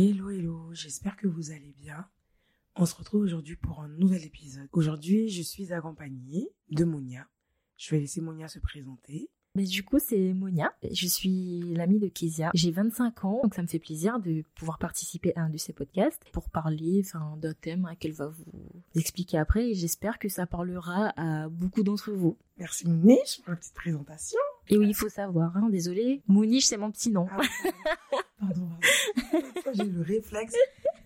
Hello, hello, j'espère que vous allez bien. On se retrouve aujourd'hui pour un nouvel épisode. Aujourd'hui, je suis accompagnée de Monia. Je vais laisser Monia se présenter. Mais du coup, c'est Monia. Je suis l'amie de Kezia. J'ai 25 ans, donc ça me fait plaisir de pouvoir participer à un de ses podcasts pour parler enfin, d'un thème hein, qu'elle va vous expliquer après. Et j'espère que ça parlera à beaucoup d'entre vous. Merci Mouniche pour la petite présentation. Et oui, il faut savoir, hein, désolé. Mouniche, c'est mon petit nom. Ah, pardon, pardon. J'ai le réflexe.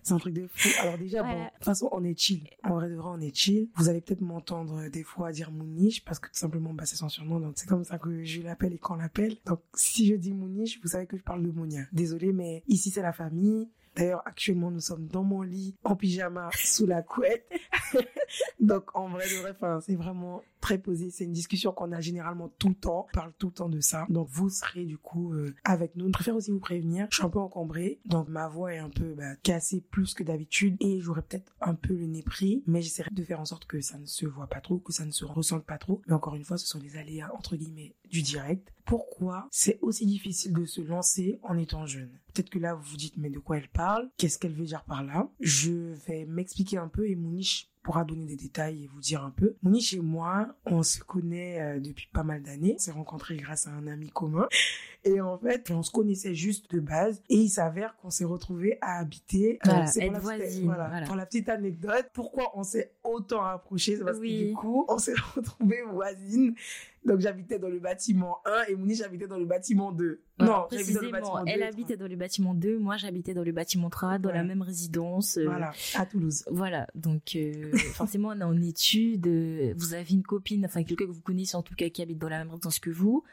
C'est un truc de fou. Alors déjà, bon, de toute façon, on est chill. En vrai de vrai, on est chill. Vous allez peut-être m'entendre des fois dire Mouniche parce que tout simplement, bah, c'est son surnom. Donc c'est comme ça que je l'appelle et qu'on l'appelle. Donc si je dis Mouniche, vous savez que je parle de Mounia. Désolé, mais ici c'est la famille. D'ailleurs, actuellement, nous sommes dans mon lit, en pyjama, sous la couette. Donc, en vrai vrai, c'est vraiment très posé. C'est une discussion qu'on a généralement tout le temps. On parle tout le temps de ça. Donc, vous serez du coup euh, avec nous. Je préfère aussi vous prévenir. Je suis un peu encombrée. Donc, ma voix est un peu bah, cassée plus que d'habitude. Et j'aurais peut-être un peu le nez pris. Mais j'essaierai de faire en sorte que ça ne se voit pas trop, que ça ne se ressente pas trop. Mais encore une fois, ce sont les aléas, entre guillemets, du direct. Pourquoi c'est aussi difficile de se lancer en étant jeune? Peut-être que là, vous vous dites, mais de quoi elle parle? Qu'est-ce qu'elle veut dire par là? Je vais m'expliquer un peu et Mouniche pourra donner des détails et vous dire un peu. Mouniche et moi, on se connaît euh, depuis pas mal d'années. On s'est rencontrés grâce à un ami commun. Et en fait, on se connaissait juste de base. Et il s'avère qu'on s'est retrouvés à habiter. Euh, voilà, voisine. Voilà, Pour la petite anecdote, pourquoi on s'est autant rapprochés C'est parce que du coup, on s'est retrouvés voisines. Donc j'habitais dans le bâtiment 1 et Mouniche habitait dans le bâtiment 2. non, précisément, dans le bâtiment 2, elle habitait dans le bâtiment 2, moi j'habitais dans le bâtiment 3, dans la même résidence. Euh, voilà, à Toulouse. Voilà, donc euh, forcément on est en études, vous avez une copine, enfin quelqu'un que vous connaissez en tout cas qui habite dans la même résidence que vous.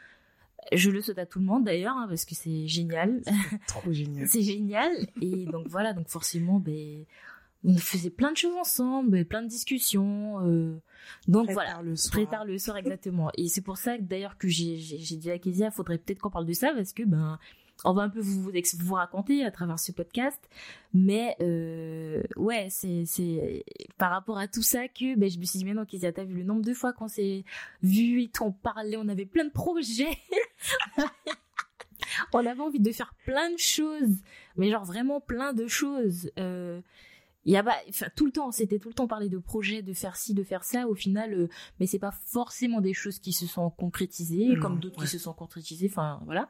Je le souhaite à tout le monde d'ailleurs hein, parce que c'est génial. Trop génial. c'est génial et donc voilà donc forcément ben on faisait plein de choses ensemble, plein de discussions. Euh, donc très voilà, tard le soir. très tard le soir exactement. et c'est pour ça que d'ailleurs que j'ai dit à Kezia, faudrait peut-être qu'on parle de ça parce que ben on va un peu vous, vous, vous raconter à travers ce podcast. Mais euh, ouais, c'est par rapport à tout ça que ben, je me suis dit, mais non, Kezia, t'as vu le nombre de fois qu'on s'est vu et on parlait, on avait plein de projets. on avait envie de faire plein de choses, mais genre vraiment plein de choses. Euh, il y a enfin, tout le temps, c'était tout le temps parler de projets, de faire ci, de faire ça. Au final, euh, mais c'est pas forcément des choses qui se sont concrétisées, comme d'autres qui se sont concrétisées. Enfin, voilà.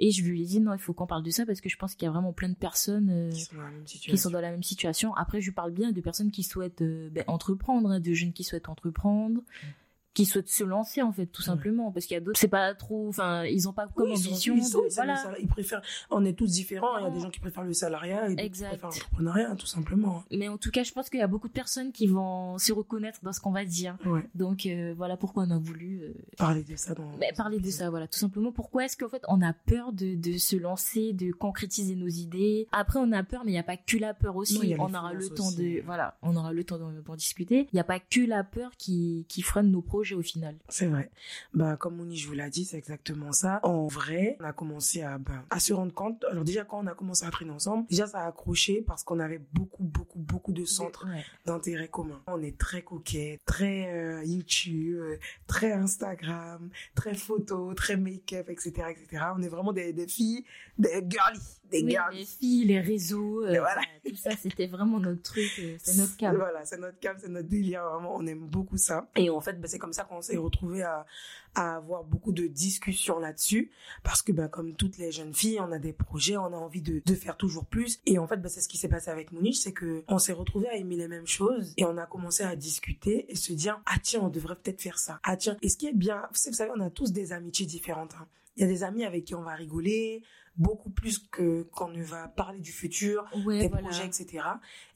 Et je lui ai dit non, il faut qu'on parle de ça parce que je pense qu'il y a vraiment plein de personnes euh, qui, sont qui, sont dans la même situation. Après, je parle bien de personnes qui souhaitent euh, ben, entreprendre, hein, de jeunes qui souhaitent entreprendre. Mm qui souhaitent se lancer en fait tout simplement. Parce qu'il y a d'autres c'est pas trop enfin ils ont pas comme ambition ils, voilà. ils préfèrent on est tous différents il y a des gens qui préfèrent le salariat et d'autres qui préfèrent l'entrepreneuriat tout simplement. Mais en tout cas je pense qu'il y a beaucoup de personnes qui vont se reconnaître dans ce qu'on va dire. Donc euh, voilà pourquoi on a voulu euh, parler de ça dans... Ben, parler de ça voilà tout simplement. Pourquoi est-ce qu'en fait on a peur de, de se lancer de concrétiser nos idées? Après on a peur mais il n'y a pas que la peur aussi. On aura le temps de voilà on aura le temps d'en discuter. Il n'y a pas que la peur qui qui freine nos projets au final. C'est vrai. Bah, comme Mouni, je vous l'ai dit, c'est exactement ça. En vrai, on a commencé à, bah, à se rendre compte. Alors, déjà, quand on a commencé à traîner ensemble, déjà, ça a accroché parce qu'on avait beaucoup, beaucoup, beaucoup de centres d'intérêt commun. On est très coquet, très euh, YouTube, très Instagram, très photo, très make-up, etc., etc. On est vraiment des, des filles, des girly, des oui, girly. Les filles, les réseaux, euh, voilà. tout ça, c'était vraiment notre truc, euh, c'est notre cam. Voilà, c'est notre cam, c'est notre délire, vraiment, on aime beaucoup ça. Et en fait, bah, c'est comme ça qu'on s'est retrouvé à, à avoir beaucoup de discussions là-dessus parce que bah, comme toutes les jeunes filles on a des projets on a envie de, de faire toujours plus et en fait bah, c'est ce qui s'est passé avec Mouniche c'est que on s'est retrouvé à aimer les mêmes choses et on a commencé à discuter et se dire ah tiens on devrait peut-être faire ça ah tiens et ce qui est bien vous savez on a tous des amitiés différentes hein. il y a des amis avec qui on va rigoler beaucoup plus que quand on va parler du futur, des projets, etc.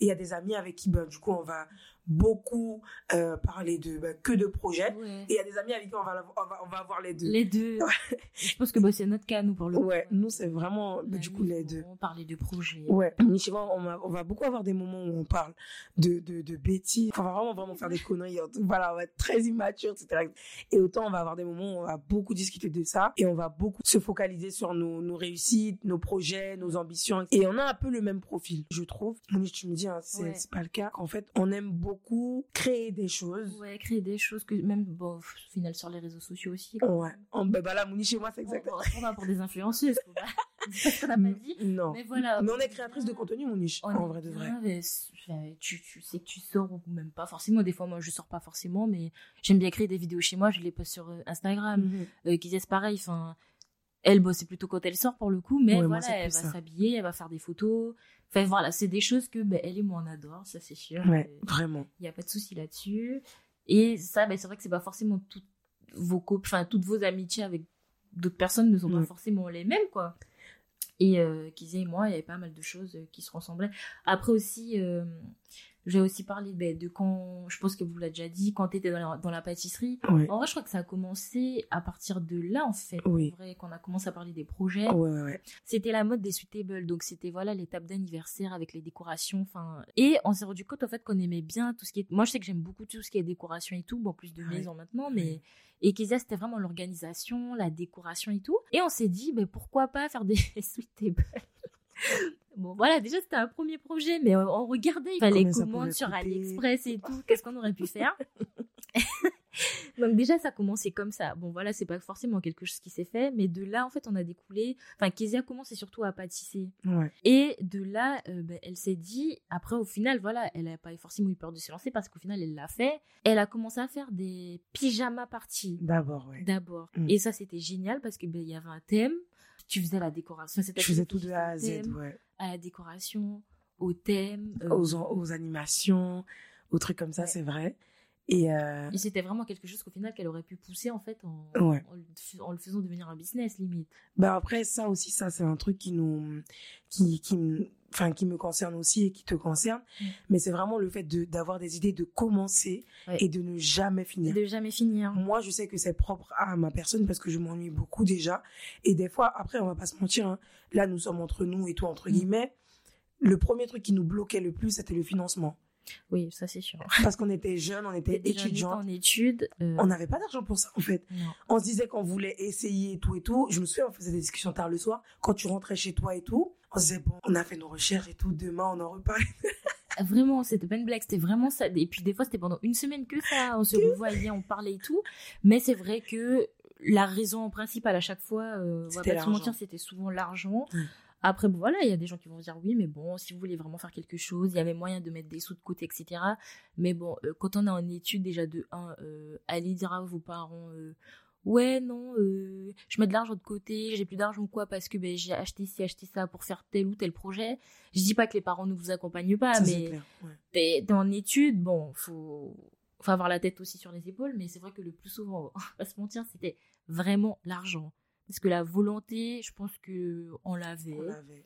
Et il y a des amis avec qui, ben, du coup, on va beaucoup euh, parler de bah, que de projets. Et il y a des amis avec qui on va, on va, on va avoir les deux. Les deux. Je pense que bah, c'est notre cas nous pour le ouais nous c'est vraiment bah, du coup les deux. On parler de projets. Ouais. On va, on va beaucoup avoir des moments où on parle de, de, de bêtises. On va vraiment vraiment faire des conneries voilà on va être très immature etc et autant on va avoir des moments où on va beaucoup discuter de ça et on va beaucoup se focaliser sur nos, nos réussites nos projets nos ambitions et on a un peu le même profil je trouve. Tu me dis hein, c'est pas le cas. Qu'en fait on aime beaucoup beaucoup créer des choses. Ouais, créer des choses que même, bon, au final, sur les réseaux sociaux aussi. Ouais. En, bah, bah là, Mouni chez moi, c'est exactement. On va pour des influenceuses. qu'on n'a pas dit. Non. Mais voilà. Mais on est créatrice de contenu, mon niche, en vrai de vrai. mais tu, tu sais que tu sors ou même pas forcément. Des fois, moi, je sors pas forcément, mais j'aime bien créer des vidéos chez moi. Je les poste sur euh, Instagram. Euh, Kizia, c'est pareil. Enfin, elle, bon, c'est plutôt quand elle sort pour le coup, mais Ouais, voilà, elle va s'habiller, elle va faire des photos. Enfin, voilà, c'est des choses que ben, elle et moi on adore, ça c'est sûr. Ouais, Euh, vraiment. Il n'y a pas de souci là-dessus. Et ça, ben, c'est vrai que c'est pas forcément toutes vos cop- enfin toutes vos amitiés avec d'autres personnes ne sont pas forcément les mêmes, quoi. Et euh, Kizia et moi, il y avait pas mal de choses euh, qui se ressemblaient. Après aussi, euh, j'ai aussi parlé ben, de quand, je pense que vous l'avez déjà dit, quand tu étais dans la, dans la pâtisserie. Ouais. En vrai, je crois que ça a commencé à partir de là, en fait. Oui. En vrai, qu'on a commencé à parler des projets. Ouais, ouais, ouais. C'était la mode des sweet tables, donc c'était voilà les tables d'anniversaire avec les décorations, enfin. Et on s'est rendu compte en fait qu'on aimait bien tout ce qui est. Moi, je sais que j'aime beaucoup tout ce qui est décoration et tout, bon plus de maison maintenant, mais et Kezia c'était vraiment l'organisation, la décoration et tout. Et on s'est dit, ben pourquoi pas faire des sweet tables. Bon voilà, déjà c'était un premier projet, mais on, on regardait, il fallait Combien ça commander pouvait sur. AliExpress et tout, qu'est-ce qu'on aurait pu faire? Donc déjà ça a commencé comme ça. Bon voilà, c'est pas forcément quelque chose qui s'est fait, mais de là en fait on a découlé. Enfin Kezia commençait surtout à pâtisser. Ouais. Et de là, euh, ben, elle s'est dit, après au final, voilà, elle a pas forcément eu peur de se lancer parce qu'au final elle l'a fait. Elle a commencé à faire des pyjama parties D'abord, ouais. d'abord. Mm. Et ça c'était génial parce que ben, il y avait un thème. Tu faisais la décoration. c'était Je faisais tout de A à Z, ouais. À la décoration, au thème. euh, Aux, aux animations, aux trucs comme ça, Ouais. c'est vrai. Et euh, Et c'était vraiment quelque chose qu'au final qu'elle aurait pu pousser en fait en, Ouais. en, le f- en le faisant devenir un business limite. bah après, ça aussi, ça, c'est un truc qui nous, qui, qui, me- enfin, qui me concerne aussi et qui te concerne. Mm. Mais c'est vraiment le fait de, d'avoir des idées, de commencer Ouais. et de ne jamais finir. de jamais finir. Moi, je sais que c'est propre à ma personne parce que je m'ennuie beaucoup déjà. Et des fois, après, on va pas se mentir, hein, là, nous sommes entre nous et tout, entre Mm. guillemets. Le premier truc qui nous bloquait le plus, c'était le financement. Oui, ça c'est sûr. Parce qu'on était jeunes, on était étudiants. en études. euh, On n'avait pas d'argent pour ça, en fait. non. On se disait qu'on voulait essayer et tout et tout. Je me souviens, on faisait des discussions tard le soir. Quand tu rentrais chez toi et tout, on se disait, bon, on a fait nos recherches et tout. Demain, on en reparle. Vraiment, c'était pas une blague, c'était vraiment ça. Et puis des fois, c'était pendant une semaine que ça. On se revoyait, on parlait et tout. Mais c'est vrai que la raison principale à chaque fois, euh, on va C'était pas se mentir, c'était souvent l'argent. Après, voilà, il y a des gens qui vont se dire oui, mais bon, si vous voulez vraiment faire quelque chose, il y avait moyen de mettre des sous de côté, etc. Mais bon, euh, quand on est en études, déjà de 1, allez dire à vos parents, euh, ouais, non, euh, je mets de l'argent de côté, j'ai plus d'argent quoi parce que ben, j'ai acheté ci, acheté ça pour faire tel ou tel projet. Je dis pas que les parents ne vous accompagnent pas, Ça, mais. Ouais. en études, bon, faut, faut avoir la tête aussi sur les épaules, mais c'est vrai que le plus souvent, on va se mentir, c'était vraiment l'argent. Parce que la volonté, je pense que on l'avait.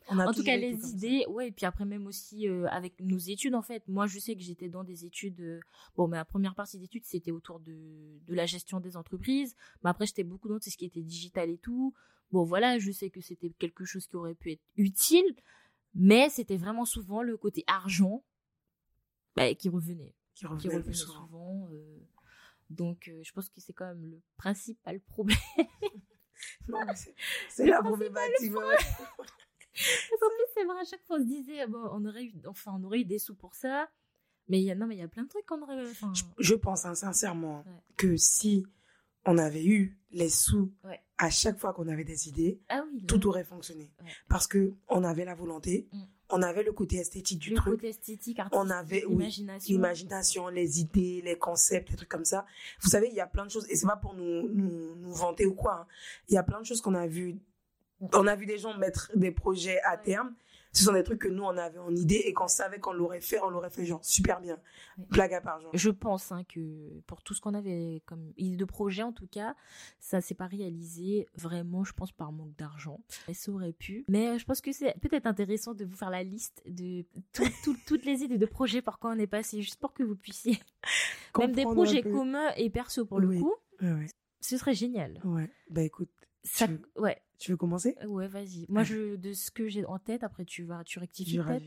En tout cas, les comme ça. idées, ouais, et puis après même aussi euh, avec nos études, en fait. Moi, je sais que j'étais dans des études. euh, bon, ma première partie d'études, c'était autour de, de la gestion des entreprises. Mais après, j'étais beaucoup dans tout ce qui était digital et tout. Bon, voilà, je sais que c'était quelque chose qui aurait pu être utile, mais c'était vraiment souvent le côté argent bah, qui revenait. Qui revenait souvent. euh, donc, euh, je pense que c'est quand même le principal problème. Non, mais c'est- la problématique. ouais. Qu'en plus, c'est vrai, à chaque fois, on se disait, bon, on aurait eu, enfin, on aurait eu des sous pour ça. Mais il y a, non, mais il y a plein de trucs qu'on aurait, enfin, Je, je pense hein, sincèrement Ouais. que si on avait eu les sous Ouais. à chaque fois qu'on avait des idées, ah oui, tout aurait fonctionné. Parce que on avait la volonté, Mm. On avait le côté esthétique du le truc, côté esthétique, artistique, on avait oui, l'imagination. l'imagination, les idées, les concepts, les trucs comme ça. Vous savez, il y a plein de choses, et c'est pas pour nous, nous, nous vanter ou quoi. hein. Il y a plein de choses qu'on a vu. On a vu des gens mettre des projets à Ouais. terme. Ce sont des trucs que nous, on avait en idée et qu'on savait qu'on l'aurait fait, on l'aurait fait genre super bien. Blague à part, genre. Je pense hein, que pour tout ce qu'on avait comme idée de projet, en tout cas, ça s'est pas réalisé vraiment, je pense, par manque d'argent. Ça aurait pu. Mais euh, je pense que c'est peut-être intéressant de vous faire la liste de tout- tout- toutes les idées de projets par quoi on est passé, juste pour que vous puissiez. Même des Comprendre projets communs et perso pour le coup, ce serait génial. Ouais. Bah écoute, Ça, veux- ouais, tu veux commencer? Ouais, vas-y. Moi, je, de ce que j'ai en tête, après tu vas, tu rectifies ouais.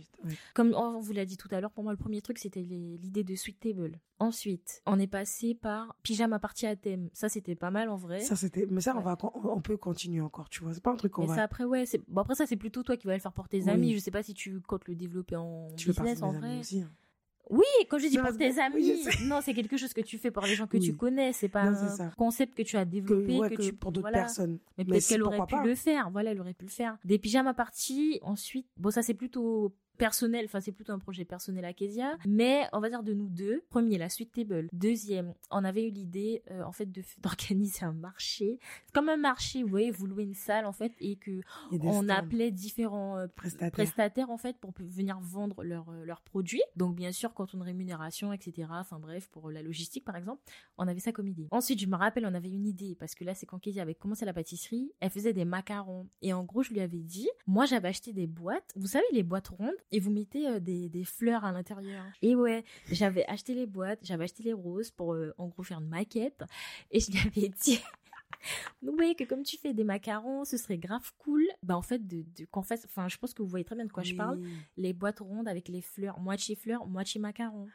Comme on vous l'a dit tout à l'heure, pour moi, le premier truc, c'était l'idée de Sweet Table. Ensuite, on est passé par pyjama party à thème. Ça, c'était pas mal en vrai. Ça c'était, mais ça on va, on peut continuer encore, tu vois. C'est pas un truc qu'on va. ça, après, ouais. c'est- Bon, après, ça, c'est plutôt toi qui vas le faire pour tes Oui. amis. Je sais pas si tu comptes le développer en Tu business, en des amis vrai. aussi. hein. Oui, quand je dis Non, pour tes amis, non, c'est quelque chose que tu fais pour les gens que tu connais. C'est pas Non, un concept que tu as que, développé, ouais, que, que tu pour d'autres voilà. personnes. Mais Mais peut-être si, qu'elle aurait pu pas. le faire. Voilà, elle aurait pu le faire. Des pyjamas parties. Ensuite, bon, ça c'est plutôt personnel. Enfin, c'est plutôt un projet personnel à Kezia. Mais on va dire de nous deux. Premier, la suite table. Deuxième, on avait eu l'idée, euh, en fait, de d'organiser un marché. Comme un marché. Vous voyez, vous louez une salle en fait et que a on stands, appelait différents euh, prestataires. prestataires en fait pour venir vendre leurs euh, leurs produits. Donc bien sûr quand on rémunération etc. Enfin bref pour la logistique par exemple, on avait ça comme idée. Ensuite je me rappelle on avait une idée parce que là c'est quand Kezia avait commencé la pâtisserie, elle faisait des macarons et en gros je lui avais dit, moi j'avais acheté des boîtes, vous savez les boîtes rondes et vous mettez euh, des, des fleurs à l'intérieur. Et ouais j'avais acheté les boîtes, j'avais acheté les roses pour euh, en gros faire une maquette et je lui avais dit oui, que comme tu fais des macarons, ce serait grave cool. Bah en fait, de, de qu'on fasse, enfin, je pense que vous voyez très bien de quoi je parle. Les boîtes rondes avec les fleurs, moitié fleurs, moitié macarons.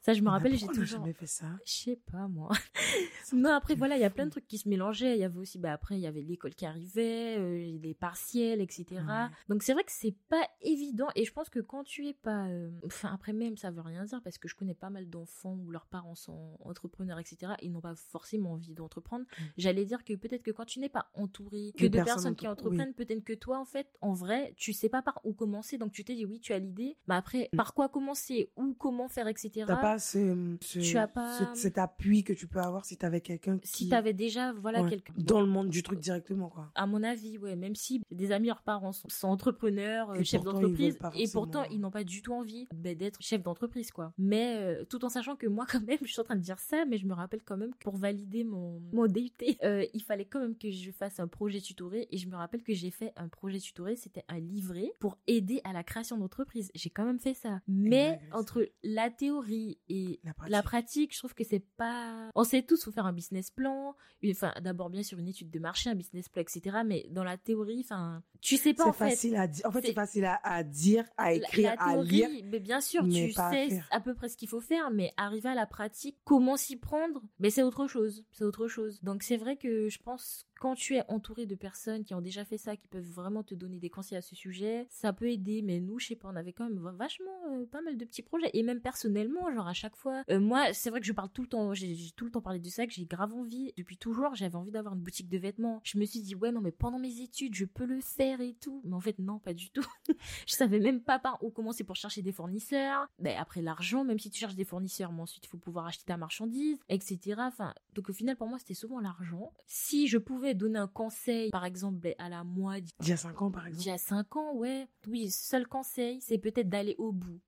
Ça, je me rappelle, j'ai toujours. jamais fait ça? Je sais pas moi. non, après voilà, il y a plein de trucs qui se mélangeaient. Il y avait aussi, bah après, il y avait l'école qui arrivait, euh, les partiels, etc. Ouais. Donc c'est vrai que c'est pas évident. Et je pense que quand tu es pas, euh, enfin après même, ça veut rien dire parce que je connais pas mal d'enfants où leurs parents sont entrepreneurs, etc. Ils n'ont pas forcément envie d'entreprendre. Mm. J'allais dire que peut-être que quand tu n'es pas entouré que De de personnes personnes qui entre- entreprennent, peut-être que toi en fait, en vrai, tu sais pas par où commencer. Donc tu t'es dit oui, tu as l'idée, mais après Mm. par quoi commencer, où comment faire, etc. T'as pas ce, ce- Tu as pas- ce- cet appui que tu peux avoir si t'avais quelqu'un qui... Si t'avais déjà, voilà, Ouais, quelqu'un. Dans le monde du truc directement, quoi. À mon avis, ouais, même si des amis, leurs parents sont, sont entrepreneurs, euh, Et chefs d'entreprise, et pourtant ils n'ont pas du tout envie ben, d'être chef d'entreprise, quoi. Mais euh, tout en sachant que moi, quand même, je suis en train de dire ça, mais je me rappelle quand même que pour valider mon, mon DUT, euh, il fallait quand même que je fasse un projet tutoré, et je me rappelle que j'ai fait un projet tutoré, c'était un livret pour aider à la création d'entreprise. J'ai quand même fait ça. Mais entre la théorie et La pratique. la pratique, je trouve que c'est pas. On sait tous, faut faire un business plan. une- Enfin, d'abord bien sûr une étude de marché, un business plan, etc. Mais dans la théorie, enfin, tu sais pas C'est en fait. facile à dire. En fait, c'est- c'est facile à, à dire, à écrire, la à théorie, lire. mais bien sûr, mais tu à sais faire. à peu près ce qu'il faut faire, mais arriver à la pratique, comment s'y prendre, mais c'est autre chose. C'est autre chose. Donc c'est vrai que je pense quand tu es entouré de personnes qui ont déjà fait ça, qui peuvent vraiment te donner des conseils à ce sujet, ça peut aider. Mais nous, je sais pas, on avait quand même vachement euh, pas mal de petits projets. Et même personnellement, genre à chaque fois, euh, moi, c'est vrai que je parle tout le temps, j'ai tout le temps parlé de ça, que j'ai grave envie. Depuis toujours, j'avais envie d'avoir une boutique de vêtements. Je me suis dit, ouais, non, mais pendant mes études, je peux le faire et tout. Mais en fait, non, pas du tout. je savais même pas par où commencer pour chercher des fournisseurs. Ben, après l'argent, même si tu cherches des fournisseurs, mais ensuite il faut pouvoir acheter ta marchandise, etc. Enfin, donc au final pour moi c'était souvent l'argent. Si je pouvais donner un conseil, par exemple ben, à la moi Il y a 5 ans, par exemple. d'il y a 5 ans, ouais, oui, seul conseil, c'est peut-être d'aller au bout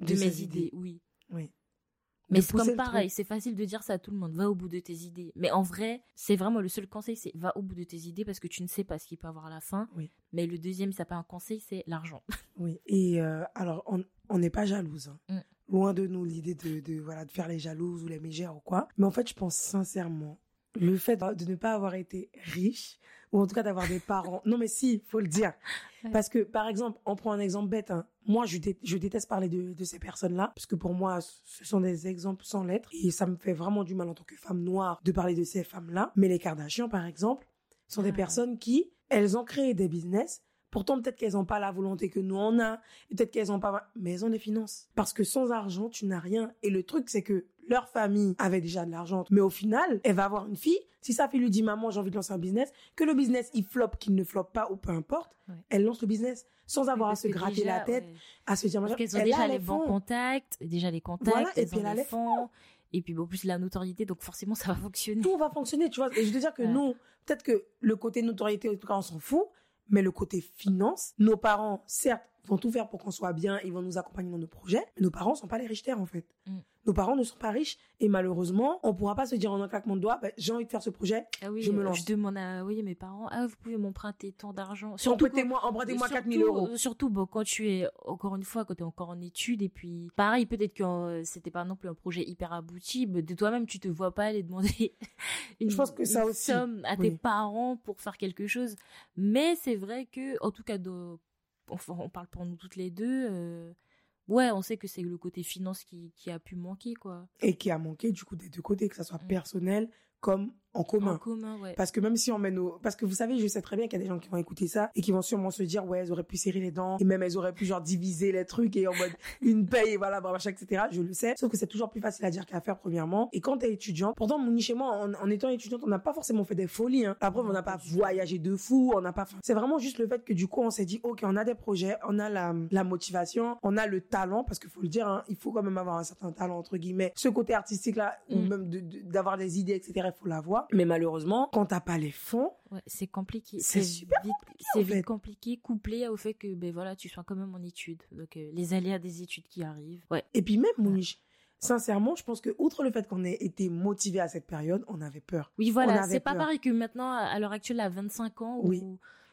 de, De mes idées, idées. oui. Oui. Mais c'est comme pareil, c'est facile de dire ça à tout le monde. Va au bout de tes idées. Mais en vrai, c'est vraiment le seul conseil, c'est va au bout de tes idées parce que tu ne sais pas ce qu'il peut avoir à la fin. Oui. Mais le deuxième, ça pas un conseil, c'est l'argent. Oui. Et euh, alors, on on n'est pas jalouse. hein. Mm. Loin de nous l'idée de, de, voilà, de faire les jalouses ou les mégères ou quoi. Mais en fait, je pense sincèrement, le fait de ne pas avoir été riche, ou en tout cas d'avoir des parents. Non, mais si, faut le dire. Ouais. Parce que, par exemple, on prend un exemple bête. hein. Moi, je, dé- je déteste parler de, de ces personnes-là, parce que pour moi, ce sont des exemples sans lettres. Et ça me fait vraiment du mal en tant que femme noire de parler de ces femmes-là. Mais les Kardashians, par exemple, sont des Ah. personnes qui, elles ont créé des business. Pourtant, peut-être qu'elles n'ont pas la volonté que nous on a, peut-être qu'elles n'ont pas, mais elles ont des finances. Parce que sans argent, tu n'as rien. Et le truc, c'est que leur famille avait déjà de l'argent. Mais au final, elle va avoir une fille. Si sa fille lui dit, maman, j'ai envie de lancer un business, que le business, il flop, qu'il ne flop pas, ou peu importe, Ouais. elle lance le business sans avoir à se gratter déjà, la tête, ouais. à se dire, Parce qu'elles ont Elle déjà a les les bons contacts, déjà les contacts, Voilà, et puis ont elle a les fonds, et puis bon, en plus la notoriété, donc forcément ça va fonctionner. tout va fonctionner, tu vois. Et je veux dire que Ouais. nous, peut-être que le côté notoriété, en tout cas, on s'en fout, mais le côté finance, nos parents, certes, vont tout faire pour qu'on soit bien, ils vont nous accompagner dans nos projets, mais nos parents sont pas les riches en fait. Mm. Nos parents ne sont pas riches, et malheureusement, on pourra pas se dire en un claquement de doigts, bah, j'ai envie de faire ce projet, Ah oui, Je me euh, lance. je demande à oui, mes parents, ah vous pouvez m'emprunter tant d'argent. empruntez-moi, empruntez-moi 4000 euros. Surtout, surtout, bon, quand tu es, encore une fois, quand tu es encore en études, et puis, pareil, peut-être que euh, c'était pas non plus un projet hyper abouti, mais de toi-même, tu te vois pas aller demander une, Je pense que ça une aussi, somme à tes parents pour faire quelque chose. Mais c'est vrai que, en tout cas, de- enfin, on parle pour nous toutes les deux, euh, ouais, on sait que c'est le côté finance qui, qui a pu manquer, quoi. Et qui a manqué, du coup, des deux côtés, que ça soit Mm. personnel comme en commun. En commun, ouais. Parce que même si on met nos, parce que vous savez, je sais très bien qu'il y a des gens qui vont écouter ça et qui vont sûrement se dire, ouais, elles auraient pu serrer les dents et même elles auraient pu genre diviser les trucs et en mode une paye, voilà, machin, etc. Je le sais. Sauf que c'est toujours plus facile à dire qu'à faire, premièrement. Et quand t'es étudiante, pourtant, mon chez moi, en, en, étant étudiante, on n'a pas forcément fait des folies, hein. La preuve, on n'a pas voyagé de fou, on n'a pas, c'est vraiment juste le fait que du coup, on s'est dit, ok, on a des projets, on a la, la motivation, on a le talent, parce qu'il faut le dire, hein, il faut quand même avoir un certain talent, entre guillemets. Ce côté artistique là, ou Mm. même d'avoir de, des idées, etc., il faut l'avoir. Mais malheureusement, quand t'as pas les fonds, Ouais, c'est compliqué. C'est super vite, C'est vite compliqué, couplé au fait que ben voilà, tu sois quand même en études. Donc euh, les aléas des études qui arrivent. Ouais. Et puis même, Mouniche, sincèrement, je pense que outre le fait qu'on ait été motivé à cette période, on avait peur. Oui, voilà, c'est pas pareil que maintenant à l'heure actuelle à 25 ans où Oui.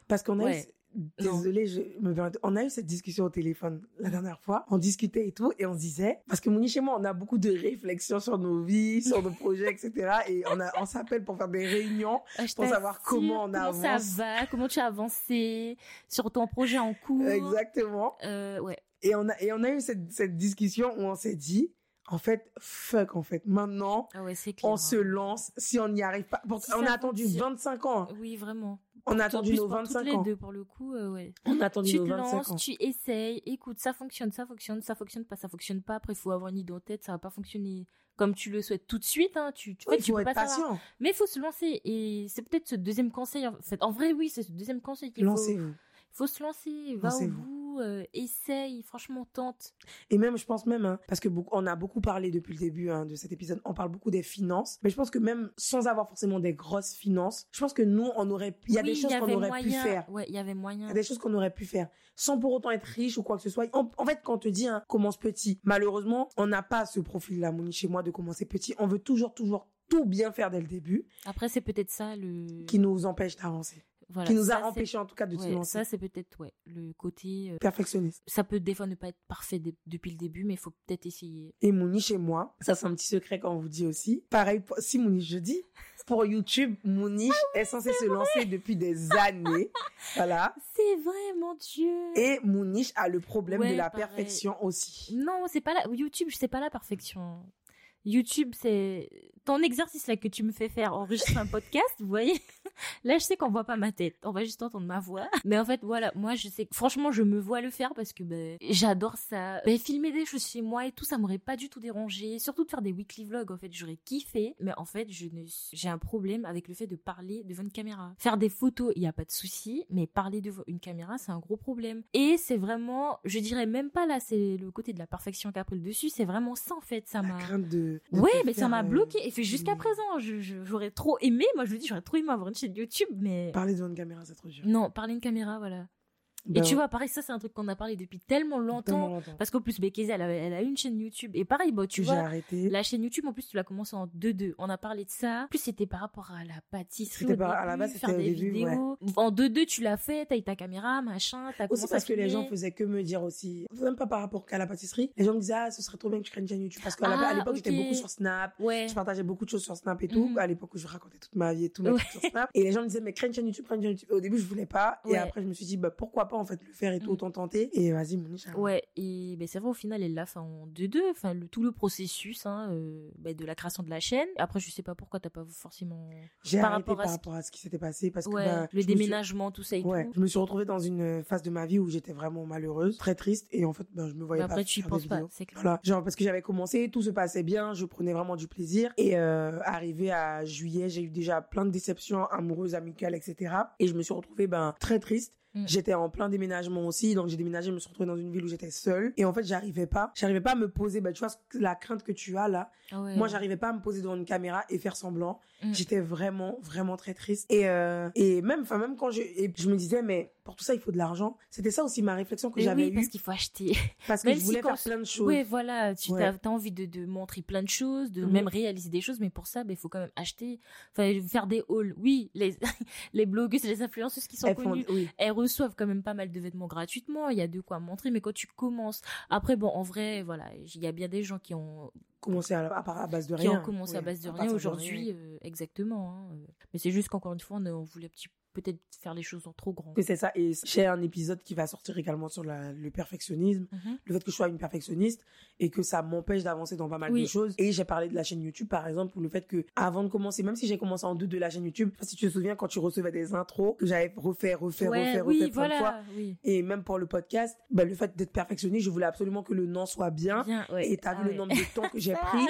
Parce qu'on a eu, Ouais. Désolé, je me permets- on a eu cette discussion au téléphone la dernière fois. On discutait et tout, et on se disait, parce que Mouniche et moi, on a beaucoup de réflexions sur nos vies, sur nos projets, etc. Et on a, on s'appelle pour faire des réunions. Pour savoir comment on comment avance. ça va, comment tu as avancé sur ton projet en cours. Exactement. Euh, ouais. Et on a, et on a eu cette, cette discussion où on s'est dit, en fait, fuck, en fait. Maintenant, Ah ouais, c'est clair. on se lance si on n'y arrive pas. On a attendu fonctionne. 25 ans. hein. Oui, vraiment. On a En attendu plus, nos pour toutes 25 les ans. deux pour le coup, euh, ouais. On a attendu tu nos te 25 ans. lances, tu essayes, écoute, ça fonctionne, ça fonctionne, ça fonctionne pas, ça fonctionne pas. Après, il faut avoir une idée en tête, ça va pas fonctionner comme tu le souhaites tout de suite. Hein, tu, tu, Oui, il faut peux être pas savoir. patient. Mais il faut se lancer. Et c'est peut-être ce deuxième conseil. En fait, en vrai, oui, c'est ce deuxième conseil qu'il faut. Lancez-vous. faut se lancer, va au Lancez-vous. Euh, essaye, franchement, tente. Et même, je pense même, hein, parce que beaucoup, on a beaucoup parlé depuis le début hein, de cet épisode, on parle beaucoup des finances, mais je pense que même sans avoir forcément des grosses finances, je pense que nous, on aurait, il y a Oui, des choses qu'on aurait moyen. pu faire. Ouais, il y avait Il moyen. y a des choses qu'on aurait pu faire sans pour autant être riche ou quoi que ce soit. En, en fait, quand on te dit hein, commence petit, malheureusement, on n'a pas ce profil-là, Moni, chez moi, de commencer petit. On veut toujours, toujours tout bien faire dès le début, Après, c'est peut-être ça le. qui nous empêche d'avancer, voilà, qui nous ça, a c'est- empêché en tout cas de se Ouais, lancer. ça, c'est peut-être ouais, le côté. euh, Perfectionniste. ça peut des fois ne pas être parfait depuis le début, mais il faut peut-être essayer. Et Mouni chez moi, ça c'est un petit secret qu'on vous dit aussi. Pareil, pour- si Mouni je dis, pour YouTube, Mouni est censé se lancer depuis des années. Voilà. C'est vrai, mon Dieu. Et Mouniche a le problème Ouais, de la pareil. perfection aussi. Non, c'est pas là. YouTube, c'est pas la perfection. YouTube, c'est ton exercice là que tu me fais faire enregistrer un podcast, vous voyez? Là, je sais qu'on voit pas ma tête, on va juste entendre ma voix. Mais en fait, voilà, moi, je sais, que- franchement, je me vois le faire parce que ben, j'adore ça. Ben, filmer des choses chez moi et tout, ça m'aurait pas du tout dérangé. Surtout de faire des weekly vlogs, en fait, j'aurais kiffé. Mais en fait, je ne, j'ai un problème avec le fait de parler devant une caméra. Faire des photos, il y a pas de souci, mais parler devant une caméra, c'est un gros problème. Et c'est vraiment, je dirais même pas là, c'est le côté de la perfection qui a pris le dessus. C'est vraiment ça en fait, ça m'a. crainte de. de Ouais, mais ça m'a euh, bloqué. Fait jusqu'à mm. présent, je- je- j'aurais trop aimé. Moi, je vous dis, j'aurais trop aimé avoir une chaîne YouTube, mais Parler devant une caméra, c'est trop dur. non, parler une caméra, voilà. Ben, Et tu vois, pareil, ça, c'est un truc qu'on a parlé depuis tellement longtemps. tellement longtemps. Parce qu'en plus, Bekeza, elle a, elle a une chaîne YouTube. Et pareil, bon, tu vois, arrêté. la chaîne YouTube, en plus, tu l'as commencé en 2-2. On a parlé de ça. En plus, c'était par rapport à la pâtisserie. C'était à la base, c'était des début, vidéos. En 2-2, tu l'as fait, t'as eu ta caméra, machin, t'as Aussi commencé parce à que les gens faisaient que me dire aussi, même pas par rapport qu'à la pâtisserie, les gens me disaient, ah, ce serait trop bien que tu crées une chaîne YouTube. Parce qu'à Ah, l'époque, j'étais beaucoup sur Snap. Ouais. Je partageais beaucoup de choses sur Snap et tout, Mhm. à l'époque où je racontais toute ma vie et tout mes Ouais. trucs sur Snap. Et les gens me disaient, mais crée une chaîne YouTube, crée une chaîne YouTube. Au début, je voulais pas. Et après, je me suis dit, bah, pourquoi pas, en fait, le faire et tout, Mhm. autant tenter. Et vas-y, mon. Ouais, et ben c'est vrai, au final, elle l'a fait en 2-2, enfin, le, tout le processus hein, euh, ben, de la création de la chaîne. Après, je sais pas pourquoi t'as pas forcément. J'ai par arrêté rapport à par ce rapport à ce qui s'était passé parce que, bah, le suis- déménagement, tout ça et Ouais, tout. je me suis retrouvée dans une phase de ma vie où j'étais vraiment malheureuse, très triste, et en fait, ben, je me voyais Mais pas après, tu y penses pas, c'est clair. Voilà, genre parce que j'avais commencé, tout se passait bien, je prenais vraiment du plaisir. Et euh, arrivé à juillet, j'ai eu déjà plein de déceptions amoureuses, amicales, etc. Et je me suis retrouvée ben très triste. Mm. J'étais en plein déménagement aussi, donc j'ai déménagé, je me suis retrouvée dans une ville où j'étais seule. Et en fait, j'arrivais pas, j'arrivais pas à me poser. Ben tu vois la crainte que tu as là. Ah ouais. Moi, j'arrivais pas à me poser devant une caméra et faire semblant. Mm. J'étais vraiment, vraiment très triste. Et euh, et même, enfin même quand je et je me disais mais pour tout ça il faut de l'argent. C'était ça aussi ma réflexion que j'avais oui, eue parce qu'il faut acheter. parce que même je voulais faire plein de choses. Ouais, voilà, tu Ouais. as, envie de, de montrer plein de choses, de Mhm. même réaliser des choses, mais pour ça, il faut quand même acheter, enfin, faire des hauls. Oui, les, les blogueuses, les influenceuses qui sont Elles font- connues, oui. elles reçoivent quand même pas mal de vêtements gratuitement, il y a de quoi montrer, mais quand tu commences, après, bon, en vrai, voilà, il y a bien des gens qui ont, commencé à, à, à base de qui rien. ont commencé à base de rien aujourd'hui, euh, exactement, hein, mais c'est juste qu'encore une fois, on, on voulait un petit peut-être faire les choses en trop grand. c'est ça. Et j'ai un épisode qui va sortir également sur le perfectionnisme, mhm. le fait que je sois une perfectionniste et que ça m'empêche d'avancer dans pas mal de choses. Et j'ai parlé de la chaîne YouTube, par exemple, le fait que avant de commencer, même si j'ai commencé en deux de la chaîne YouTube, si tu te souviens quand tu recevais des intros que j'avais refait, refait, refait, refait plein de fois. Et même pour le podcast, ben, le fait d'être perfectionniste, je voulais absolument que le nom soit bien. bien Et t'as vu ah le nombre de temps que j'ai pris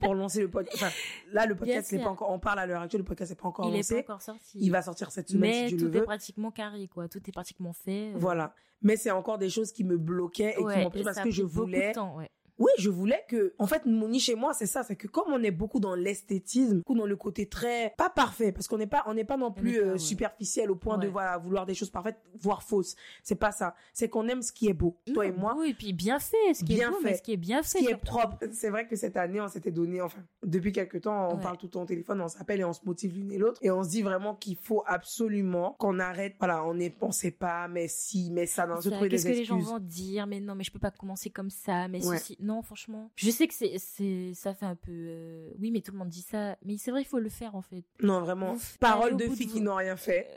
pour lancer le podcast. Enfin, là, le podcast n'est pas encore, on parle à l'heure actuelle, le podcast n'est pas encore lancé. Il est pas encore sorti. Il va sortir cette semaine Mais si tout est pratiquement carré, quoi. Tout est pratiquement fait. Euh. Voilà. Mais c'est encore des choses qui me bloquaient et qui m'empêchaient parce que je voulais. Temps, ouais oui, je voulais que, en fait, mon niche chez moi, c'est ça, c'est que comme on est beaucoup dans l'esthétisme, beaucoup dans le côté très, pas parfait, parce qu'on n'est pas, on n'est pas non plus euh, superficiel au point de, voilà, vouloir des choses parfaites, voire fausses. C'est pas ça. C'est qu'on aime ce qui est beau, toi et moi. Oui, et puis bien fait, ce qui est beau, fait. ce qui est bien fait. Ce qui est propre. C'est vrai que cette année, on s'était donné, enfin, depuis quelques temps, on parle tout le temps au téléphone, on s'appelle et on se motive l'une et l'autre, et on se dit vraiment qu'il faut absolument qu'on arrête, voilà, on est, on sait pas, mais si, mais ça, non, se trouver des excuses. Qu'est-ce que les gens vont dire, mais non, mais je peux pas commencer comme ça, mais ceci, non, franchement. Je sais que c'est, c'est, ça fait un peu, euh, oui, mais tout le monde dit ça. Mais c'est vrai, il faut le faire, en fait. Non, vraiment. Parole de filles qui n'ont rien fait.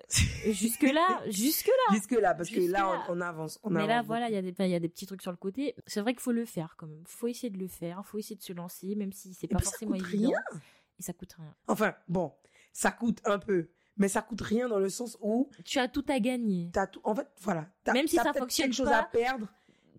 Euh, jusque là, jusque là. Jusque là, parce que là, On, avance, on Mais là, voilà, il y a des, il y a des petits trucs sur le côté. C'est vrai qu'il faut le faire, quand même. Faut essayer de le faire. Faut essayer de se lancer, même si c'est pas forcément évident. Rien. Et ça coûte rien. Enfin, bon, ça coûte un peu mais ça coûte rien dans le sens où tu as tout à gagner. As tout, en fait, voilà. Même si ça fonctionne quelque chose à perdre,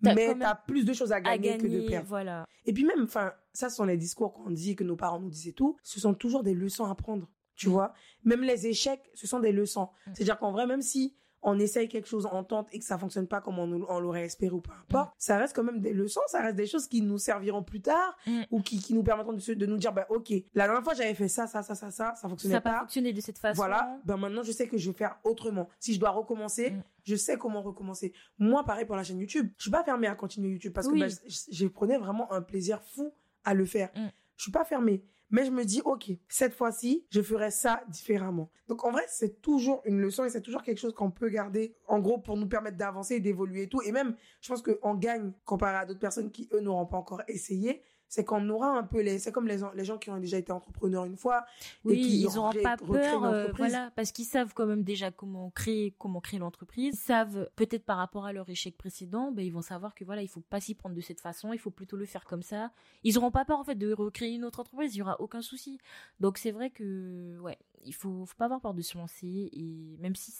mais t'as plus de choses à gagner, que de perdre. Voilà. Et puis même, enfin, ça, ce sont les discours qu'on dit, que nos parents nous disaient tout. Ce sont toujours des leçons à prendre. Tu mm. vois, même les échecs, ce sont des leçons. Mm. C'est-à-dire qu'en vrai, même si on essaye quelque chose en tente et que ça fonctionne pas comme on, on l'aurait espéré ou peu importe, mm. ça reste quand même des leçons, ça reste des choses qui nous serviront plus tard mm. ou qui, qui nous permettront de, de nous dire, bah, ok, la dernière fois j'avais fait ça, ça, ça, ça, ça, ça fonctionnait ça pas. Ça pas fonctionné de cette façon. Voilà, ben maintenant je sais que je vais faire autrement. Si je dois recommencer, mm. je sais comment recommencer. Moi, pareil pour la chaîne YouTube. Je suis pas fermée à continuer YouTube parce que bah, je, prenais vraiment un plaisir fou à le faire. Je suis pas fermée mais je me dis, OK, cette fois-ci, je ferai ça différemment. Donc, en vrai, c'est toujours une leçon et c'est toujours quelque chose qu'on peut garder, en gros, pour nous permettre d'avancer et d'évoluer et tout. Et même, je pense qu'on gagne comparé à d'autres personnes qui, eux, n'auront pas encore essayé c'est qu'on aura un peu les c'est comme les, les gens qui ont déjà été entrepreneurs une fois oui, et qui ils n'auront pas peur euh, voilà parce qu'ils savent quand même déjà comment créer comment créer l'entreprise. Ils savent peut-être par rapport à leur échec précédent ben ils vont savoir que voilà il faut pas s'y prendre de cette façon il faut plutôt le faire comme ça. Ils n'auront pas peur en fait de recréer une autre entreprise il y aura aucun souci. Donc c'est vrai que ouais il faut, faut pas avoir peur de se lancer et même si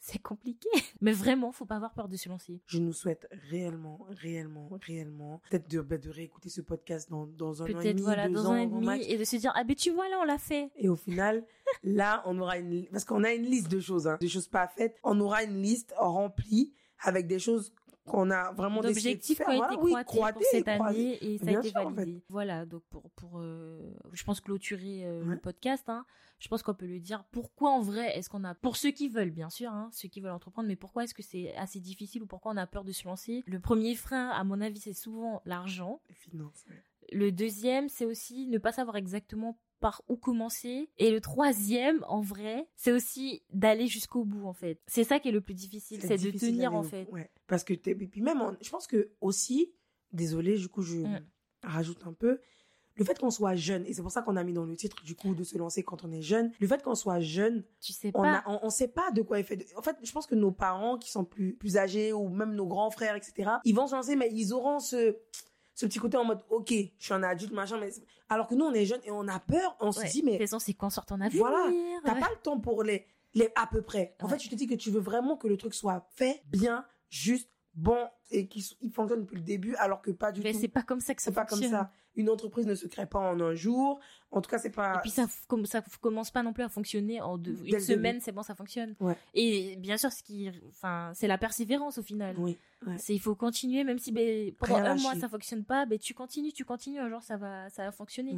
c'est, compliqué, mais vraiment, faut pas avoir peur de se lancer. Je nous souhaite réellement, réellement, réellement, peut-être de, bah, de réécouter ce podcast dans, dans un an et demi, voilà, dans un an et demi, et de se dire, ah ben tu vois là, on l'a fait. Et au final, là, on aura une, parce qu'on a une liste de choses, hein, des choses pas faites, on aura une liste remplie avec des choses qu'on a vraiment d'objectifs qui ont été oui, pour cette année et ça a été validé. Voilà, donc pour pour euh, je pense clôturer euh, le podcast hein, je pense qu'on peut le dire. Pourquoi en vrai est-ce qu'on a pour ceux qui veulent bien sûr hein, ceux qui veulent entreprendre mais pourquoi est-ce que c'est assez difficile ou pourquoi on a peur de se lancer? Le premier frein à mon avis c'est souvent l'argent. Les finances. Le deuxième, c'est aussi ne pas savoir exactement par où commencer. Et le troisième, en vrai, c'est aussi d'aller jusqu'au bout, en fait. C'est ça qui est le plus difficile, c'est de tenir, en fait. Ouais. Parce que, et puis même, je pense que aussi, désolé, du coup, je mm. rajoute un peu, le fait qu'on soit jeune, et c'est pour ça qu'on a mis dans le titre, du coup, de se lancer quand on est jeune, le fait qu'on soit jeune, tu sais on on, sait pas de quoi il fait. En fait, je pense que nos parents qui sont plus, plus âgés, ou même nos grands frères, etc., ils vont se lancer, mais ils auront ce, ce petit côté en mode, ok, je suis un adulte, machin, mais alors que nous, on est jeunes et on a peur, on se dit, mais. c'est qu'on sort en avenir. Voilà. T'as pas le temps pour les, les à peu près. En fait, tu te dis que tu veux vraiment que le truc soit fait, bien, juste, bon, et qu'il fonctionne depuis le début, alors que pas du mais tout. Mais c'est pas comme ça que ça fonctionne. C'est pas comme ça. Une entreprise ne se crée pas en un jour. En tout cas, c'est pas. Et puis ça, ça commence pas non plus à fonctionner en deux, une semaine, c'est bon, ça fonctionne. Ouais. Et bien sûr, ce qui, enfin, c'est la persévérance au final. Oui. C'est il faut continuer, même si ben, pendant un mois ça fonctionne pas, ben tu continues, tu continues, un jour ça va, ça va fonctionner.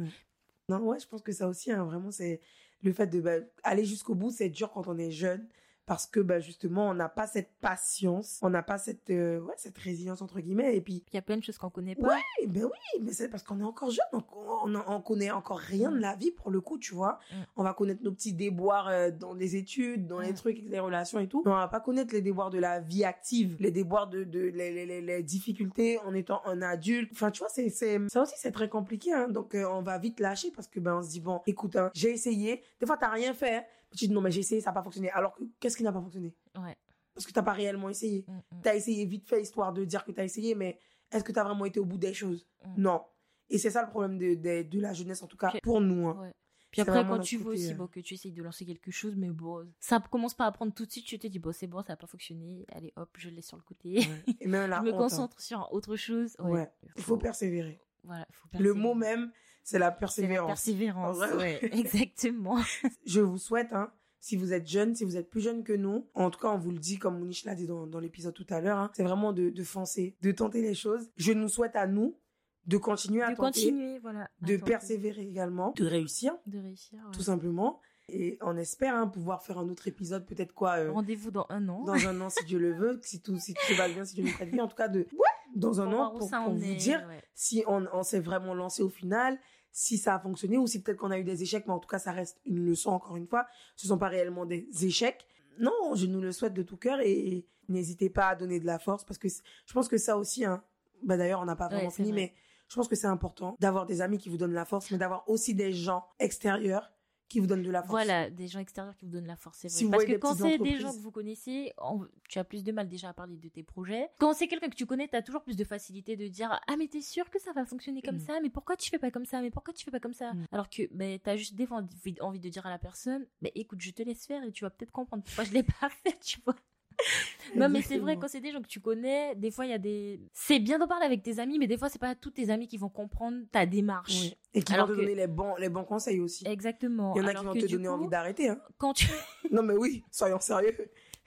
Non, ouais, je pense que ça aussi, hein, vraiment, c'est le fait de bah, aller jusqu'au bout, c'est dur quand on est jeune parce que bah, justement on n'a pas cette patience, on n'a pas cette euh, ouais, cette résilience entre guillemets et puis il y a plein de choses qu'on connaît pas. Ouais, ben oui, mais c'est parce qu'on est encore jeune, donc on, on, connaît encore rien de la vie pour le coup, tu vois. Mm. On va connaître nos petits déboires euh, dans les études, dans les mm. trucs, les relations et tout. Mais on va pas connaître les déboires de la vie active, les déboires de, de les, les, les, difficultés en étant un adulte. Enfin, tu vois, c'est c'est ça aussi c'est très compliqué. Hein. Donc euh, on va vite lâcher parce que ben on se dit bon, écoute, hein, j'ai essayé. Des fois t'as rien fait. Tu dis non mais j'ai essayé, ça n'a pas fonctionné. Alors que qu'est-ce qui n'a pas fonctionné? Ouais. Parce que t'as pas réellement essayé. Tu mm, as T'as essayé vite fait histoire de dire que t'as essayé, mais est-ce que t'as vraiment été au bout des choses? Non. Et c'est ça le problème de, de, de, la jeunesse, en tout cas pour nous. Hein. Ouais. Puis après, quand tu vois aussi euh. bon, que tu essayes de lancer quelque chose, mais bon, ça commence pas à prendre tout de suite, tu te dis, bon, c'est bon, ça n'a pas fonctionné, allez hop, je laisse sur le côté. Et même je me concentre sur autre chose. Ouais, il faut, persévérer. Voilà, faut persévérer. Le mot même, c'est la persévérance. La persévérance, ouais, exactement. je vous souhaite, hein, si vous êtes jeune, si vous êtes plus jeune que nous, en tout cas, on vous le dit, comme Mouniche l'a dit dans, dans l'épisode tout à l'heure, hein, c'est vraiment de, de foncer, de tenter les choses. Je nous souhaite à nous, de continuer à de continuer, voilà, de persévérer également, de réussir, de réussir, tout simplement. Et on espère hein, pouvoir faire un autre épisode, peut-être quoi. Euh, Rendez-vous dans un an. Dans un an, si Dieu le veut, si tout, si tout va bien, si Dieu nous prête bien. En tout cas, de ouais, dans un an pour, pour vous dire si on, on s'est vraiment lancé au final, si ça a fonctionné ou si peut-être qu'on a eu des échecs, mais en tout cas, ça reste une leçon encore une fois. Ce sont pas réellement des échecs. Non, je nous le souhaite de tout cœur et, n'hésitez pas à donner de la force parce que je pense que ça aussi, hein, bah d'ailleurs, on n'a pas vraiment fini, mais je pense que c'est important d'avoir des amis qui vous donnent la force, mais d'avoir aussi des gens extérieurs qui vous donnent de la force. Voilà, des gens extérieurs qui vous donnent la force, c'est vrai. Parce que quand c'est des gens que vous connaissez, tu as plus de mal déjà à parler de tes projets. Quand c'est quelqu'un que tu connais, tu as toujours plus de facilité de dire Ah, mais t'es sûr que ça va fonctionner comme mm. ça? Mais pourquoi tu fais pas comme ça? Mais pourquoi tu fais pas comme ça mm? Alors que ben, tu as juste des fois envie de dire à la personne mais écoute, je te laisse faire et tu vas peut-être comprendre pourquoi je l'ai pas fait, tu vois? non, mais c'est vrai, quand c'est des gens que tu connais, des fois, il y a des. C'est bien d'en parler avec tes amis, mais des fois, c'est pas tous tes amis qui vont comprendre ta démarche. Et qui vont te donner les bons, les bons conseils aussi. Exactement. Il y en a qui vont te donner envie d'arrêter. Hein. Quand tu. non, mais oui, soyons sérieux.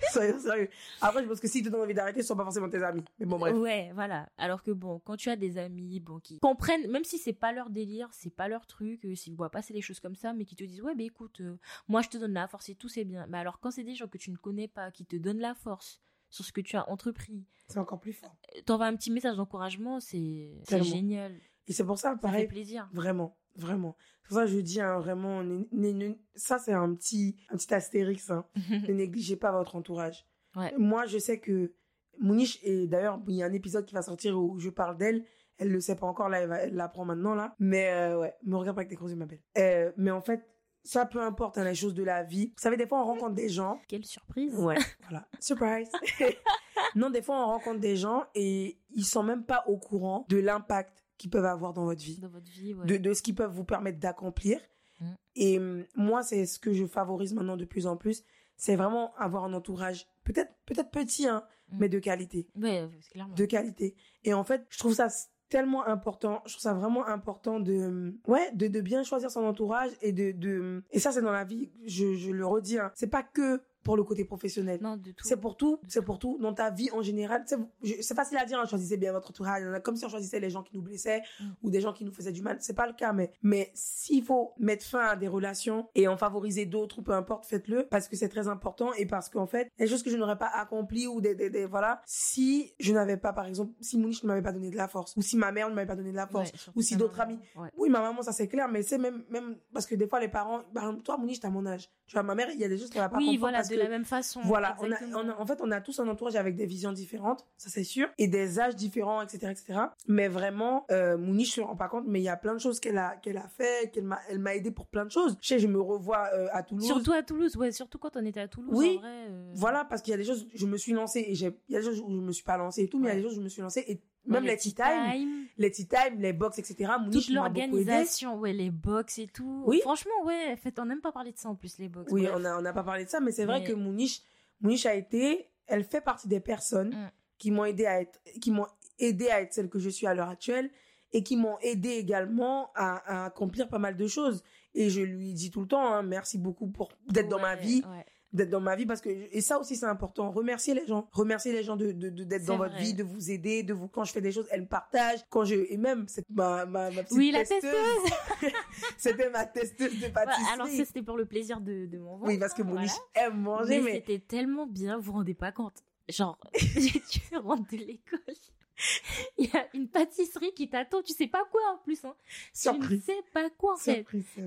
Sérieux. Après, je pense que s'ils te donnent envie d'arrêter, ce sont pas forcément tes amis. Mais bon, bref. Ouais, voilà. Alors que bon, quand tu as des amis, bon, qui comprennent, même si c'est pas leur délire, c'est pas leur truc, euh, s'ils voient passer les choses comme ça, mais qui te disent, ouais, bah écoute, euh, moi je te donne la force et tout, c'est bien. Mais alors, quand c'est des gens que tu ne connais pas, qui te donnent la force, sur ce que tu as entrepris. C'est encore plus fort. Euh, t'envoies un petit message d'encouragement, c'est génial. Et c'est pour ça, pareil. Ça fait plaisir. Vraiment, vraiment. C'est pour ça que je dis hein, vraiment, ça c'est un petit, un petit astérix. Hein. ne négligez pas votre entourage. Ouais. Moi, je sais que Mouniche, et d'ailleurs, il y a un épisode qui va sortir où je parle d'elle. Elle le sait pas encore, là, elle, l'apprend maintenant, là. Mais euh, ouais, me regarde pas avec tes gros yeux, ma belle. Euh, mais en fait, ça peu importe hein, les choses de la vie. Vous savez, des fois on rencontre des gens. Quelle surprise. Ouais, voilà. Surprise. non, des fois on rencontre des gens et ils sont même pas au courant de l'impact qu'ils peuvent avoir dans votre vie. Dans votre vie, ouais. De, de ce qu'ils peuvent vous permettre d'accomplir. Mm. Et hum, moi, c'est ce que je favorise maintenant de plus en plus. C'est vraiment avoir un entourage, peut-être peut-être petit, hein, mm. mais de qualité. Ouais, clairement. De qualité. Et en fait, je trouve ça tellement important. Je trouve ça vraiment important de, ouais, de, de bien choisir son entourage et de, de, et ça, c'est dans la vie, je, je le redis, hein. c'est pas que pour le côté professionnel. Non, du tout. C'est pour tout, c'est pour tout. Dans ta vie en général, c'est facile à dire, hein, choisissez bien votre entourage. Comme si on choisissait les gens qui nous blessaient mm. ou des gens qui nous faisaient du mal. C'est pas le cas, mais, mais s'il faut mettre fin à des relations et en favoriser d'autres ou peu importe, faites-le parce que c'est très important et parce qu'en fait, les choses que je n'aurais pas accomplies ou des, des, des, voilà, si je n'avais pas, par exemple, si Mouniche ne m'avait pas donné de la force ou si ma mère ne m'avait pas donné de la force ou si d'autres amis. Oui, ma maman, ça c'est clair, mais c'est même, même parce que des fois les parents, bah, toi Mouniche, t'as mon âge. Tu vois, ma mère, il y a des choses qu'elle va pas oui, voilà, de la même façon. Voilà, on a, en fait, on a tous un entourage avec des visions différentes, ça c'est sûr, et des âges différents, etc., etc. Mais vraiment, euh, Mouni, je me rends pas compte, mais il y a plein de choses qu'elle a, qu'elle a fait, qu'elle m'a, elle m'a aidé pour plein de choses. Je sais, je me revois euh, à Toulouse. Surtout à Toulouse, ouais, surtout quand on était à Toulouse. Oui. En vrai, euh. Voilà, parce qu'il y a des choses, je me suis lancée et j'ai, il y a des choses où je me suis pas lancée et tout, mais il y a des choses où je me suis lancée et même les tea time, les tea time, les box, etc. Toute l'organisation, ouais, les box et tout. Oui. Franchement, ouais, en fait, on n'aime pas parler de ça en plus, les box. Oui, on a, on n'a pas parlé de ça, mais c'est vrai que Mouniche, Mouniche a été, elle fait partie des personnes mm. qui m'ont aidé à être, qui m'ont aidé à être celle que je suis à l'heure actuelle et qui m'ont aidé également à, à, accomplir pas mal de choses. Et je lui dis tout le temps, hein, merci beaucoup pour d'être dans ma vie. D'être dans ma vie parce que et ça aussi c'est important. Remercier les gens, remercier les gens de de d'être dans votre vie, de vous aider, de vous quand je fais des choses, elle me partage. Quand je et même c'est ma ma, ma petite oui, testeuse. la testeuse. c'était ma testeuse de pâtisserie. alors ça c'était pour le plaisir de de mon Oui, parce que mon voilà. aime manger, mais, mais... c'était tellement bien, vous vous rendez pas compte. Genre, tu rentres de l'école il y a une pâtisserie qui t'attend, tu sais pas quoi en plus. Hein. Surprise. Tu ne sais pas quoi en fait.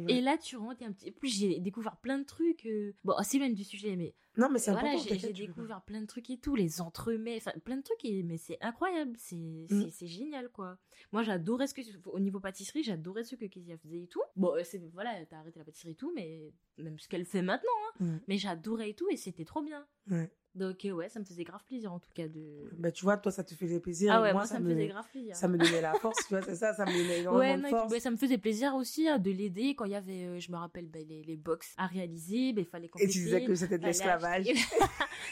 Et là, tu rentres, un petit. plus, j'ai découvert plein de trucs. Euh, bon, c'est même du sujet, mais. Non, mais c'est voilà, important. J'ai découvert plein de trucs et tout, les entremets, enfin plein de trucs, et... mais c'est incroyable, c'est mm. génial quoi. Moi, j'adorais ce que. Au niveau pâtisserie, j'adorais ce que Kezia faisait et tout. Bon, euh, c'est voilà, t'as arrêté la pâtisserie et tout, mais même ce qu'elle fait maintenant, hein. Mm. Mais j'adorais et tout, et c'était trop bien. Ouais. Donc euh, ouais, ça me faisait grave plaisir en tout cas de. Bah tu vois, toi ça te faisait plaisir. Ah ouais, moi, moi ça, me faisait grave plaisir. Ça me donnait la force, tu vois, c'est ça, ça me donnait énormément ouais, de non, force. Puis, ça me faisait plaisir aussi hein, de l'aider quand il y avait, euh, je me rappelle, bah, les, les box à réaliser, il fallait compléter. Et tu disais que c'était de l'esclavage.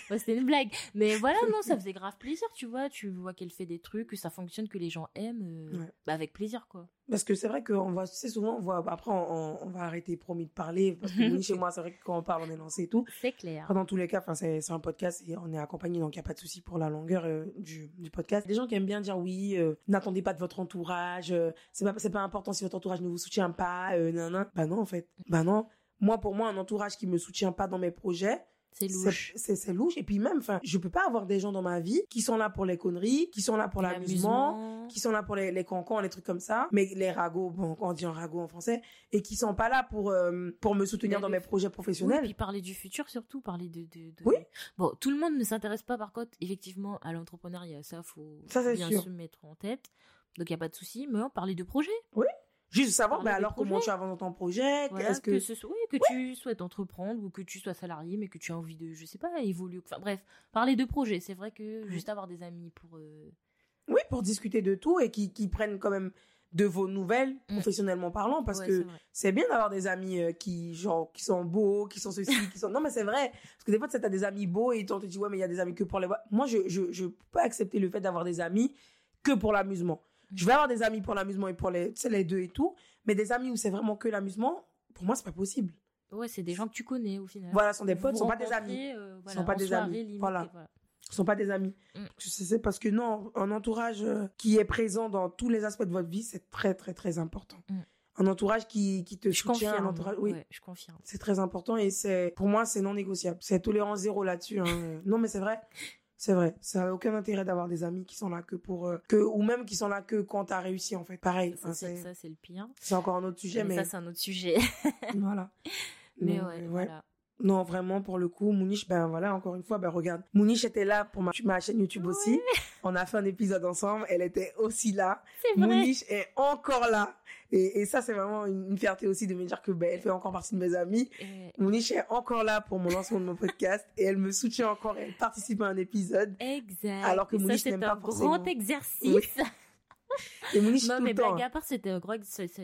bah, c'était une blague, mais voilà, non, ça faisait grave plaisir, tu vois, tu vois qu'elle fait des trucs, que ça fonctionne, que les gens aiment, euh, ouais. bah, avec plaisir quoi. Parce que c'est vrai qu'on voit, sais, souvent, on voit, après, on, on va arrêter, promis, de parler, parce que chez moi, c'est vrai que quand on parle, on est lancé et tout. C'est clair. Dans tous les cas, enfin, c'est un podcast et on est accompagné, donc il n'y a pas de souci pour la longueur euh, du, du podcast. Des gens qui aiment bien dire oui, euh, n'attendez pas de votre entourage, euh, c'est pas, c'est pas important si votre entourage ne vous soutient pas, euh, nan, nan. Bah non, en fait. Bah non. Moi, pour moi, un entourage qui me soutient pas dans mes projets, c'est louche. C'est louche. Et puis même, enfin, je peux pas avoir des gens dans ma vie qui sont là pour les conneries, qui sont là pour l'amusement, qui sont là pour les, les cancans, les trucs comme ça. Mais les ragots, bon, on dit en ragot en français, et qui sont pas là pour euh, pour me soutenir Mais dans mes projets professionnels. Oui, puis parler du futur surtout, parler de. de, de- Oui. Bon, tout le monde ne s'intéresse pas par contre, effectivement, à l'entrepreneuriat. Ça, faut Ça, bien sûr. se mettre en tête. Donc, il n'y a pas de souci, mais on parler de projet. Juste savoir, Parler bah, alors comment tu avances dans ton projet, Voilà, est-ce que, que, ce soit, oui, que tu souhaites entreprendre ou que tu sois salarié, mais que tu as envie de, je sais pas, évoluer. Enfin, bref, parler de projet. C'est vrai que juste avoir des amis pour. euh, oui, pour discuter de tout et qui, qui prennent quand même de vos nouvelles, professionnellement parlant, parce Mm. ouais, que c'est bien d'avoir des amis euh, qui genre qui sont beaux qui sont ceci qui sont non mais c'est vrai parce que des fois tu as des amis beaux et on te dit ouais mais il y a des amis que pour les moi je je je peux pas accepter le fait d'avoir des amis que pour l'amusement Mm. Je vais avoir des amis pour l'amusement et pour les les deux et tout mais des amis où c'est vraiment que l'amusement pour moi c'est pas possible Ouais, c'est des gens que tu connais au final. voilà ce sont des potes ce sont pas des amis euh, Ce voilà, sont pas des amis. Voilà. sont pas des amis Mm. c'est parce que non un entourage euh, qui est présent dans tous les aspects de votre vie c'est très très très important Mm. un entourage qui qui te Je soutient confirme. un entourage oui ouais, je confirme. C'est très important et c'est pour moi c'est non négociable. C'est tolérance zéro là-dessus. hein. non mais c'est vrai, c'est vrai. Ça n'a aucun intérêt d'avoir des amis qui sont là que pour euh, que ou même qui sont là que quand t'as réussi en fait. Pareil. Ça, c'est c'est ça, c'est le pire. c'est encore un autre sujet mais mais ça, c'est un autre sujet. voilà. mais ouais, voilà. Non vraiment pour le coup Mouniche ben voilà encore une fois ben regarde Mouniche était là pour ma, ma chaîne YouTube aussi. On a fait un épisode ensemble. Elle était aussi là. C'est vrai. Mouniche est encore là. Et, et ça c'est vraiment une, une fierté aussi de me dire que ben elle fait encore partie de mes amis. Mouniche est encore là pour mon lancement de mon podcast et elle me soutient encore et elle participe à un épisode. Exact. Alors que Et c'est n'aime un forcément. grand exercice. Et non, mais blague à part, c'était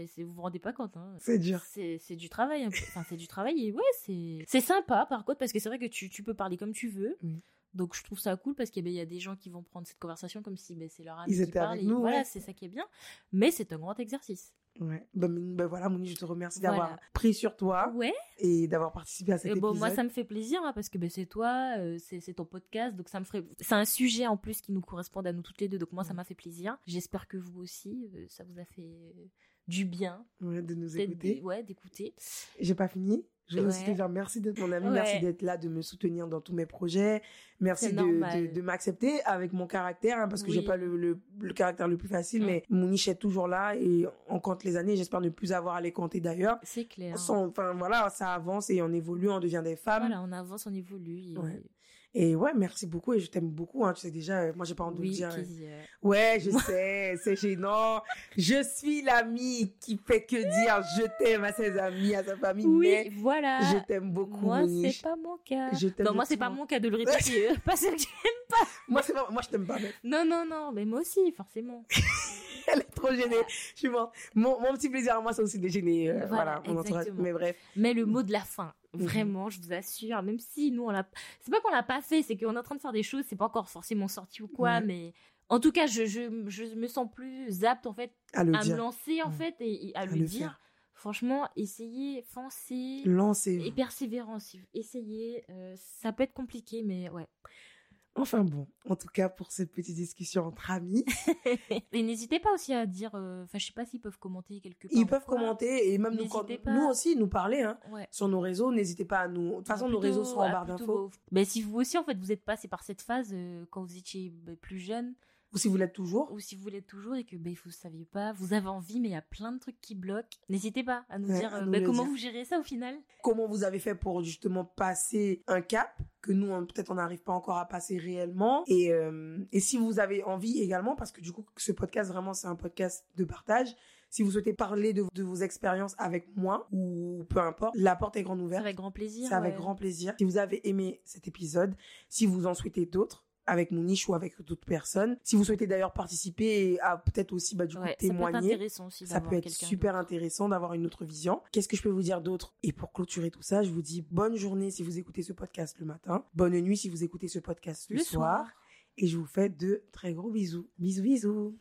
c'est- Vous vous rendez pas compte, hein. C'est dur. C'est du travail, peu. Enfin, c'est du travail et ouais, c'est c'est sympa par contre parce que c'est vrai que tu, tu peux parler comme tu veux. Mm. Donc je trouve ça cool parce qu'il y a des gens qui vont prendre cette conversation comme si ben, c'est leur ami Ils qui étaient parle. avec et nous, voilà, c'est ça qui est bien. Mais c'est un grand exercice. Ouais. Ben, ben voilà, Mouniche, je te remercie d'avoir Voilà. pris sur toi Ouais. et d'avoir participé à cet Et bon, épisode. moi, ça me fait plaisir hein, parce que ben, c'est toi, euh, c'est ton podcast, donc ça me ferait. C'est un sujet en plus qui nous correspond à nous toutes les deux, donc moi, ça m'a fait plaisir. J'espère que vous aussi, euh, ça vous a fait euh, du bien, Ouais, de nous écouter. d- ouais, d'écouter. J'ai pas fini. Je veux aussi te dire merci d'être mon ami, Ouais. merci d'être là, de me soutenir dans tous mes projets, merci de, de, de m'accepter avec mon caractère, hein, parce que Oui. j'ai pas le, le, le caractère le plus facile, Mm. mais mon niche est toujours là et on compte les années, j'espère ne plus avoir à les compter d'ailleurs. C'est clair. Enfin voilà, ça avance et on évolue, on devient des femmes. Voilà, on avance, on évolue. et- Ouais. Et ouais, merci beaucoup et je t'aime beaucoup. Hein, tu sais déjà, euh, moi j'ai pas honte de le Oui, dire. euh, qui, euh, Ouais, je sais, c'est gênant. Je suis l'ami qui fait que dire je t'aime à ses amis, à sa famille, Oui, mais voilà. je t'aime beaucoup. Moi, c'est pas mon cas. Je Non, moi, c'est pas mon- cas de le répéter. euh, parce que- Moi, c'est pas, moi, je t'aime pas, mais Non, non, non, mais moi aussi, forcément. elle est trop gênée. Je suis morte. Mon, mon petit plaisir à moi, c'est aussi de gêner, euh, Voilà, voilà. Mais bref. Mais le mot de la fin. Vraiment, je vous assure, même si nous, on l'a. C'est pas qu'on l'a pas fait, c'est qu'on est en train de faire des choses, c'est pas encore forcément sorti ou quoi, Ouais. mais. En tout cas, je, je, je me sens plus apte, en fait, À le à me lancer, en fait, et, et à, À le, le dire. faire. Franchement, essayez, foncez. Lancez-vous. Et persévérance. Essayez. Euh, ça peut être compliqué, mais ouais. Enfin bon, en tout cas pour cette petite discussion entre amis. et n'hésitez pas aussi à dire, euh, enfin je sais pas s'ils peuvent commenter quelque part. Ils peuvent commenter et même nous, nous aussi nous parler hein, sur nos réseaux. N'hésitez pas à nous. De toute façon, nos réseaux sont en barre d'infos. Mais si vous aussi en fait vous êtes passé par cette phase euh, quand vous étiez bah, plus jeune, ou si vous l'êtes toujours. Ou si vous l'êtes toujours et que ben, vous ne saviez pas, vous avez envie, mais il y a plein de trucs qui bloquent. N'hésitez pas à nous dire euh, ben, comment vous gérez ça au final. Comment vous avez fait pour justement passer un cap que nous, peut-être on n'arrive pas encore à passer réellement. Et, euh, et si vous avez envie également, parce que du coup, ce podcast, vraiment, c'est un podcast de partage. Si vous souhaitez parler de, vos expériences avec moi ou peu importe, la porte est grande ouverte. C'est avec grand plaisir. C'est avec grand plaisir. Si vous avez aimé cet épisode, si vous en souhaitez d'autres, avec mon niche ou avec d'autres personnes. Si vous souhaitez d'ailleurs participer à peut-être aussi bah, du coup témoigner, ça peut être, super intéressant d'avoir une autre vision. Qu'est-ce que je peux vous dire d'autre? Et pour clôturer tout ça, je vous dis bonne journée si vous écoutez ce podcast le matin, bonne nuit si vous écoutez ce podcast le, soir. et je vous fais de très gros bisous. Bisous bisous.